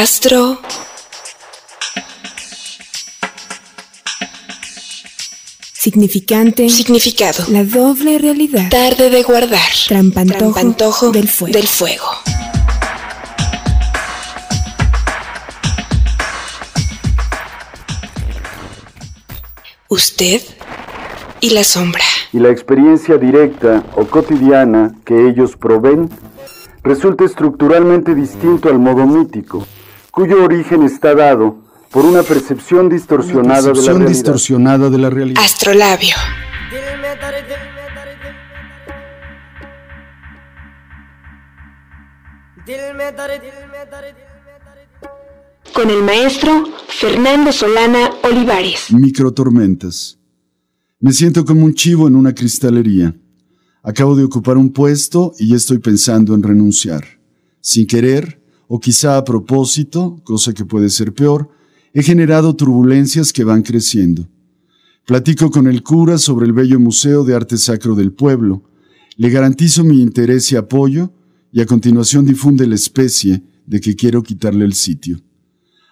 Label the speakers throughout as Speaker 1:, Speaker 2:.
Speaker 1: Astro.
Speaker 2: Significante.
Speaker 1: Significado.
Speaker 2: La doble realidad.
Speaker 1: Tarde de guardar.
Speaker 2: Trampantojo,
Speaker 1: Trampantojo
Speaker 2: del fuego.
Speaker 1: Del fuego. Usted y la sombra.
Speaker 3: y la experiencia directa o cotidiana que ellos proveen resulta estructuralmente distinto al modo mítico, cuyo origen está dado por una percepción distorsionada de la realidad.
Speaker 4: distorsionada de la realidad.
Speaker 1: Astrolabio. Con el maestro Fernando Solana Olivares.
Speaker 4: Microtormentas. Me siento como un chivo en una cristalería. Acabo de ocupar un puesto y ya estoy pensando en renunciar. Sin querer, o quizá a propósito, cosa que puede ser peor, he generado turbulencias que van creciendo. Platico con el cura sobre el bello Museo de Arte Sacro del pueblo, le garantizo mi interés y apoyo, y a continuación difunde la especie de que quiero quitarle el sitio.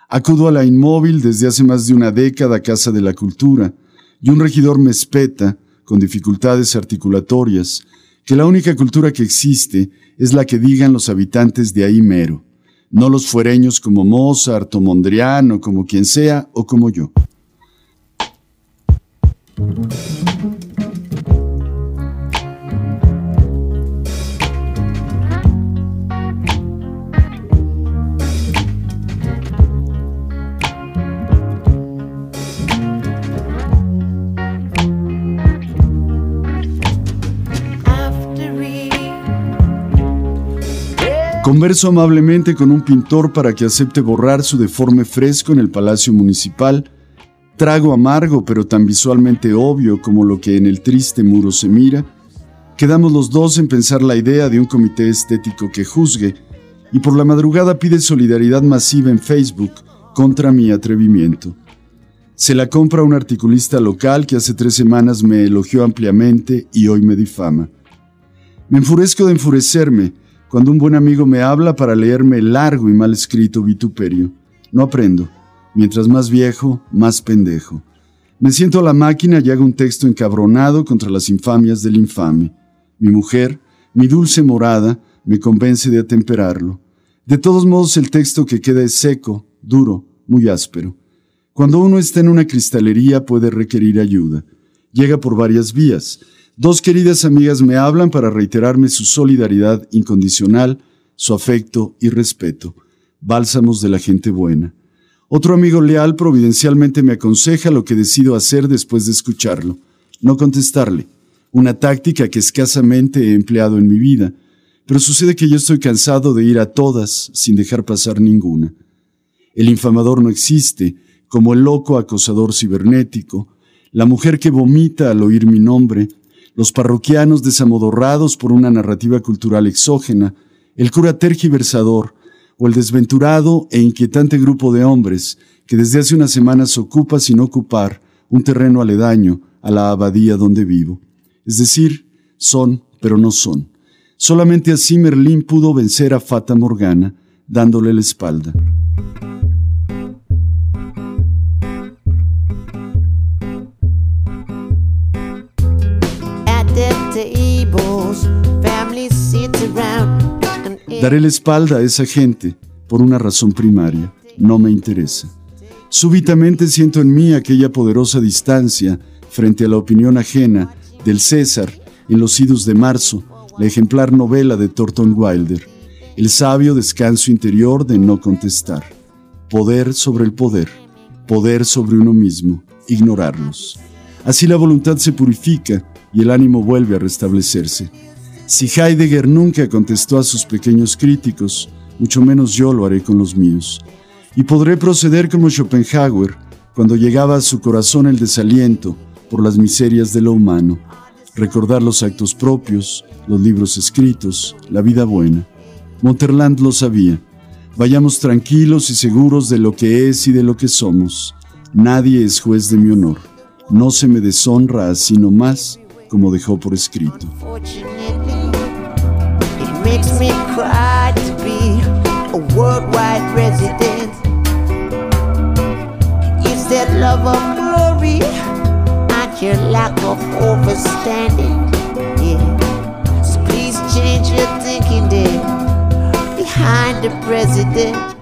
Speaker 4: Acudo a la inmóvil desde hace más de una década Casa de la Cultura, y un regidor me espeta, con dificultades articulatorias, que la única cultura que existe es la que digan los habitantes de ahí mero, no los fuereños como Mozart o Mondrian o como quien sea o como yo. Converso amablemente con un pintor para que acepte borrar su deforme fresco en el Palacio Municipal. Trago amargo pero tan visualmente obvio como lo que en el triste muro se mira. Quedamos los dos en pensar la idea de un comité estético que juzgue y por la madrugada pide solidaridad masiva en Facebook contra mi atrevimiento. Se la compra un articulista local que hace tres semanas me elogió ampliamente y hoy me difama. Me enfurezco de enfurecerme cuando un buen amigo me habla para leerme largo y mal escrito vituperio. No aprendo. Mientras más viejo, más pendejo. Me siento a la máquina y hago un texto encabronado contra las infamias del infame. Mi mujer, mi dulce morada, me convence de atemperarlo. De todos modos, el texto que queda es seco, duro, muy áspero. Cuando uno está en una cristalería puede requerir ayuda. Llega por varias vías. Dos queridas amigas me hablan para reiterarme su solidaridad incondicional, su afecto y respeto. Bálsamos de la gente buena. Otro amigo leal providencialmente me aconseja lo que decido hacer después de escucharlo. No contestarle. Una táctica que escasamente he empleado en mi vida. Pero sucede que yo estoy cansado de ir a todas sin dejar pasar ninguna. El infamador no existe, como el loco acosador cibernético, la mujer que vomita al oír mi nombre, los parroquianos desamodorrados por una narrativa cultural exógena, el cura tergiversador o el desventurado e inquietante grupo de hombres que desde hace unas semanas ocupa sin ocupar un terreno aledaño a la abadía donde vivo. Es decir, son, pero no son. Solamente así Merlín pudo vencer a Fata Morgana, dándole la espalda. Daré la espalda a esa gente por una razón primaria. No me interesa. Súbitamente siento en mí aquella poderosa distancia frente a la opinión ajena del César en Los Idus de Marzo, la ejemplar novela de Thornton Wilder, el sabio descanso interior de no contestar. Poder sobre el poder, poder sobre uno mismo, ignorarlos. Así la voluntad se purifica y el ánimo vuelve a restablecerse. Si Heidegger nunca contestó a sus pequeños críticos, mucho menos yo lo haré con los míos. Y podré proceder como Schopenhauer cuando llegaba a su corazón el desaliento por las miserias de lo humano, recordar los actos propios, los libros escritos, la vida buena. Monterland lo sabía. Vayamos tranquilos y seguros de lo que es y de lo que somos. Nadie es juez de mi honor. No se me deshonra así nomás, como dejó por escrito.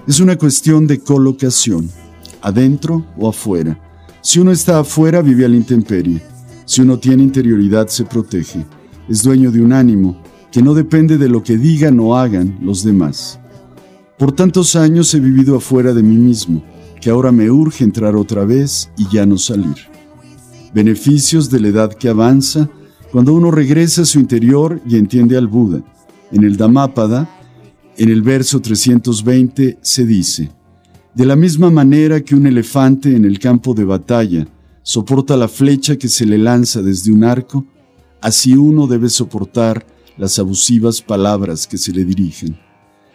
Speaker 4: Es una cuestión de colocación, adentro o afuera. Si uno está afuera, vive al la intemperie. Si uno tiene interioridad, se protege. Es dueño de un ánimo que no depende de lo que digan o hagan los demás. Por tantos años he vivido afuera de mí mismo, que ahora me urge entrar otra vez y ya no salir. Beneficios de la edad que avanza cuando uno regresa a su interior y entiende al Buda. En el Dhammapada, en el verso 320, se dice, de la misma manera que un elefante en el campo de batalla soporta la flecha que se le lanza desde un arco, así uno debe soportar las abusivas palabras que se le dirigen.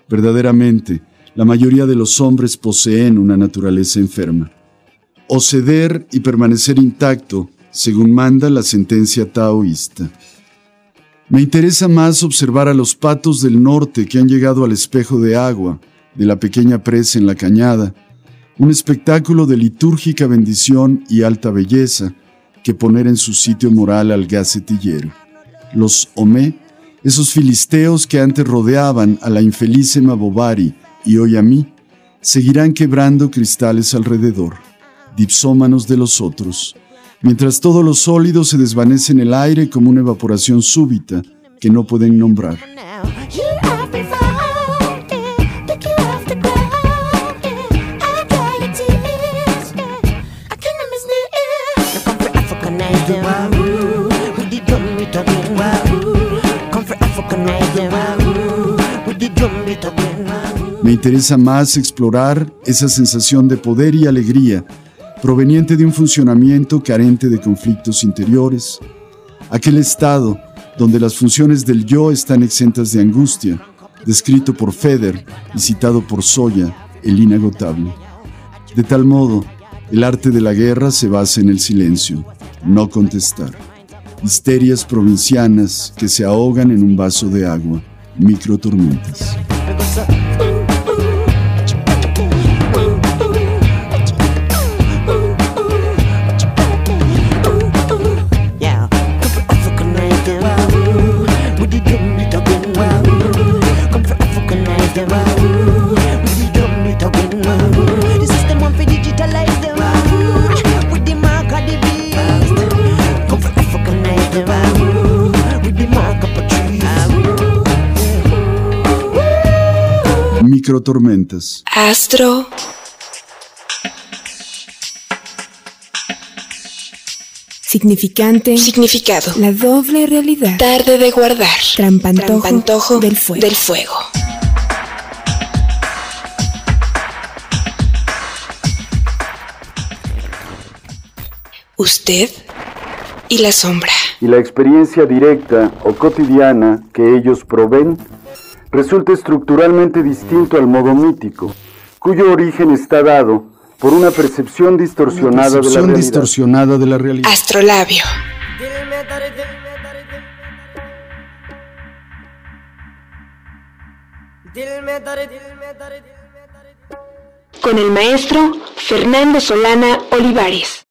Speaker 4: Verdaderamente, la mayoría de los hombres poseen una naturaleza enferma. O ceder y permanecer intacto, según manda la sentencia taoísta. Me interesa más observar a los patos del norte que han llegado al espejo de agua de la pequeña presa en la cañada, un espectáculo de litúrgica bendición y alta belleza que poner en su sitio moral al gacetillero. Los Omé, esos filisteos que antes rodeaban a la infeliz Emma Bovary y hoy a mí, seguirán quebrando cristales alrededor, dipsómanos de los otros, mientras todo lo sólido se desvanece en el aire como una evaporación súbita que no pueden nombrar. Me interesa más explorar esa sensación de poder y alegría proveniente de un funcionamiento carente de conflictos interiores, aquel estado donde las funciones del yo están exentas de angustia, descrito por Feder y citado por Soya, el inagotable. De tal modo, el arte de la guerra se basa en el silencio, no contestar. Histerias provincianas que se ahogan en un vaso de agua, microtormentas.
Speaker 5: Yeah,
Speaker 4: Microtormentas.
Speaker 1: Astro.
Speaker 2: Significante.
Speaker 1: Significado.
Speaker 2: La doble realidad.
Speaker 1: Tarde de guardar.
Speaker 2: Trampantojo
Speaker 1: Trampantojo
Speaker 2: del fuego.
Speaker 1: del fuego. Usted y la sombra.
Speaker 3: y la experiencia directa o cotidiana que ellos proveen resulta estructuralmente distinto al modo mítico, cuyo origen está dado por una percepción distorsionada de la
Speaker 4: distorsionada de la realidad.
Speaker 1: Astrolabio. Con el maestro Fernando Solana Olivares.